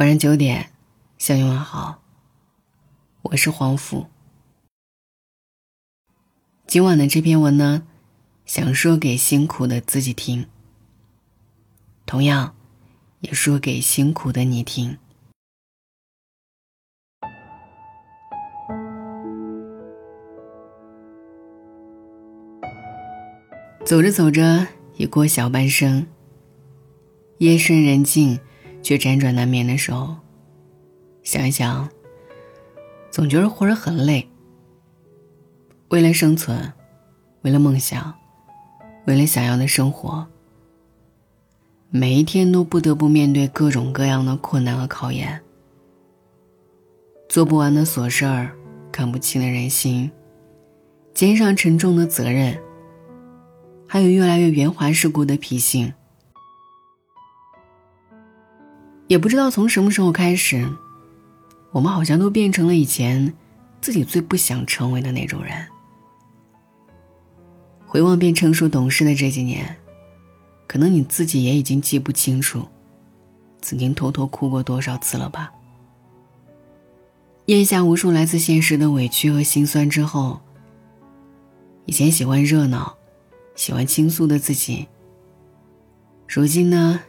晚上九点，向你问好。我是黄甫。今晚的这篇文呢，想说给辛苦的自己听，同样，也说给辛苦的你听。走着走着，已过小半生。夜深人静，却辗转难眠的时候，想一想，总觉得活着很累。为了生存，为了梦想，为了想要的生活，每一天都不得不面对各种各样的困难和考验。做不完的琐事儿，看不清的人心，肩上沉重的责任，还有越来越圆滑世故的脾性。也不知道从什么时候开始，我们好像都变成了以前自己最不想成为的那种人。回望变成熟懂事的这几年，可能你自己也已经记不清楚，曾经偷偷哭过多少次了吧？咽下无数来自现实的委屈和心酸之后，以前喜欢热闹、喜欢倾诉的自己，如今呢？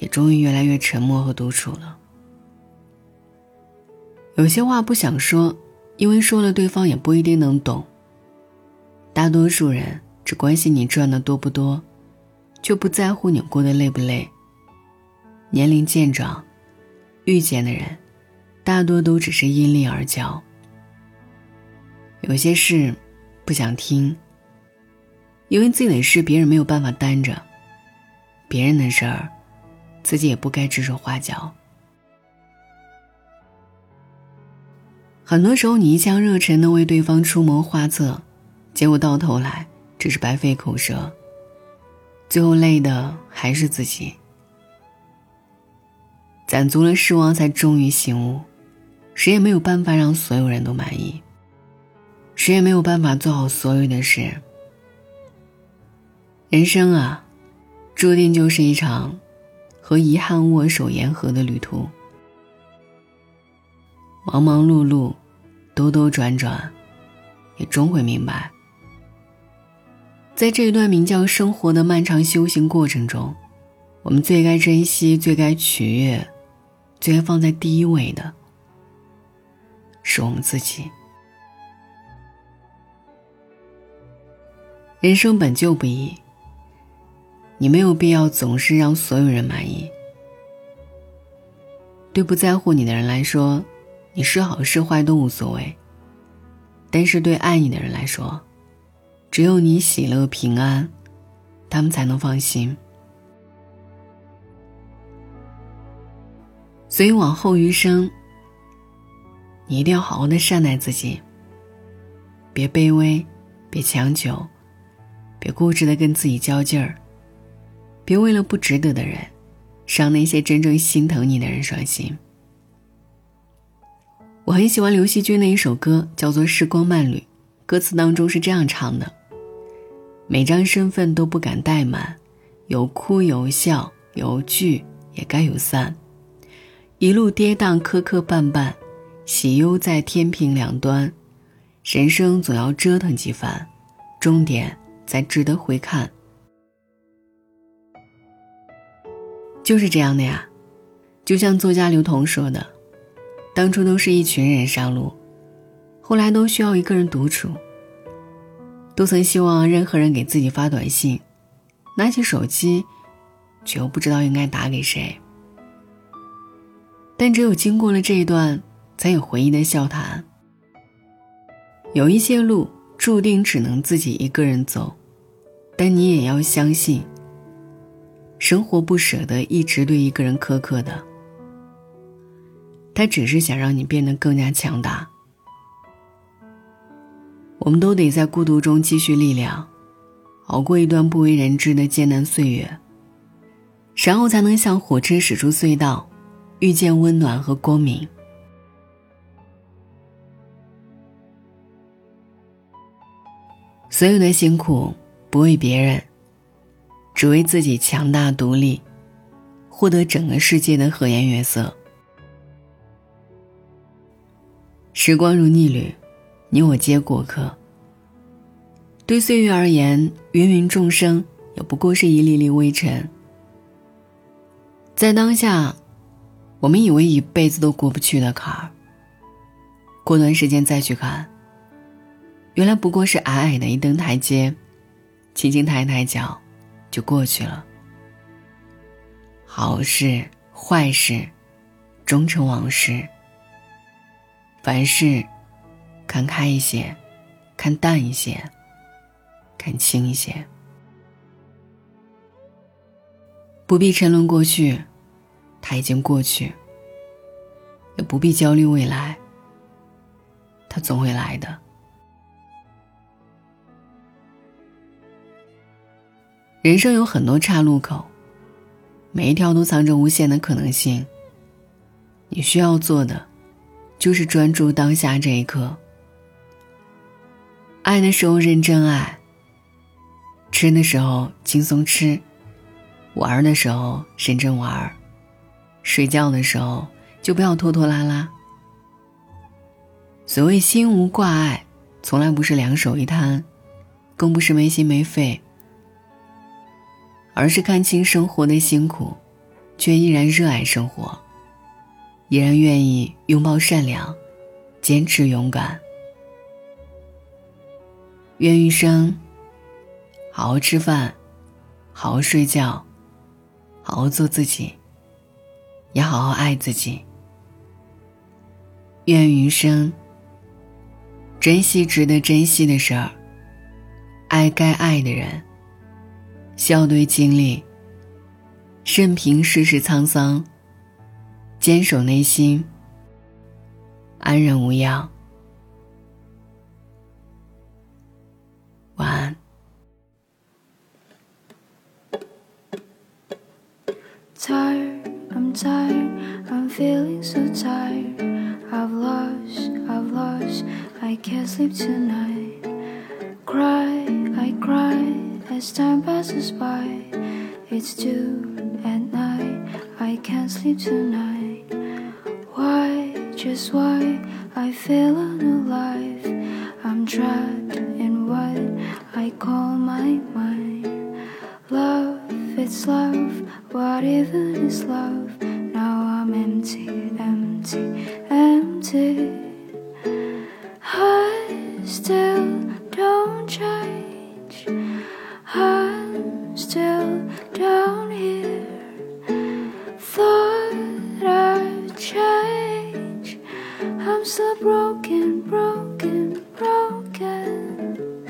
也终于越来越沉默和独处了。有些话不想说，因为说了对方也不一定能懂。大多数人只关心你赚的多不多，却不在乎你过得累不累。年龄渐长，遇见的人，大多都只是因利而交。有些事，不想听，因为自己的事别人没有办法担着，别人的事儿。自己也不该指手画脚。很多时候，你一腔热忱的为对方出谋划策，结果到头来只是白费口舌。最后累的还是自己。攒足了失望，才终于醒悟：谁也没有办法让所有人都满意，谁也没有办法做好所有的事。人生啊，注定就是一场。和遗憾握手言和的旅途，忙忙碌碌，兜兜转转，也终会明白，在这一段名叫生活的漫长修行过程中，我们最该珍惜、最该取悦、最该放在第一位的，是我们自己。人生本就不易。你没有必要总是让所有人满意。对不在乎你的人来说，你是好是坏都无所谓。但是对爱你的人来说，只有你喜乐平安，他们才能放心。所以往后余生，你一定要好好的善待自己。别卑微，别强求，别固执的跟自己较劲儿。别为了不值得的人，伤那些真正心疼你的人伤心。我很喜欢刘惜君的一首歌，叫做《时光慢旅》，歌词当中是这样唱的：每张身份都不敢怠慢，有哭有笑，有聚也该有散，一路跌宕磕磕绊绊，喜忧在天平两端，人生总要折腾几番，终点才值得回看。就是这样的呀，就像作家刘同说的，当初都是一群人上路，后来都需要一个人独处。都曾希望任何人给自己发短信，拿起手机，却又不知道应该打给谁。但只有经过了这一段，才有回忆的笑谈。有一些路注定只能自己一个人走，但你也要相信。生活不舍得一直对一个人苛刻的，他只是想让你变得更加强大。我们都得在孤独中积蓄力量，熬过一段不为人知的艰难岁月，然后才能像火车驶出隧道，遇见温暖和光明。所有的辛苦不为别人。只为自己强大独立，获得整个世界的和颜悦色。时光如逆旅，你我皆过客。对岁月而言，芸芸众生也不过是一粒粒微尘。在当下，我们以为一辈子都过不去的坎儿，过段时间再去看，原来不过是矮矮的一登台阶，轻轻抬抬脚，就过去了。好事坏事，终成往事。凡事，看开一些，看淡一些，看清一些，不必沉沦过去，它已经过去；也不必焦虑未来，它总会来的。人生有很多岔路口，每一条都藏着无限的可能性。你需要做的。就是专注当下这一刻。爱的时候认真爱，吃的时候轻松吃，玩的时候认真玩，睡觉的时候就不要拖拖拉拉。所谓心无挂碍，从来不是两手一摊，更不是没心没肺，而是看清生活的辛苦，却依然热爱生活。依然愿意拥抱善良，坚持勇敢。愿余生好好吃饭，好好睡觉，好好做自己，也好好爱自己。愿余生珍惜值得珍惜的事儿，爱该爱的人，笑对经历，任凭世事沧桑。坚守内心，安然无恙。晚安。Tired, I'm tired, I'm feeling so tired. I've lost, I've lost, I can't sleep tonight. As time passes by. It's two at night, I can't sleep tonight Why, just why I feel unalive. I'm trapped in what I call my mind. Love, it's love, what even is love? so broken, broken, broken.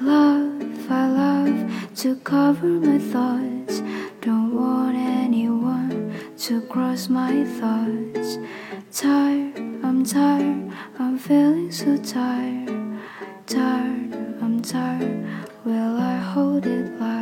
Love, I love to cover my thoughts. Don't want anyone to cross my thoughts. Tired, I'm tired, I'm feeling so tired. Tired, I'm tired. Will I hold it like?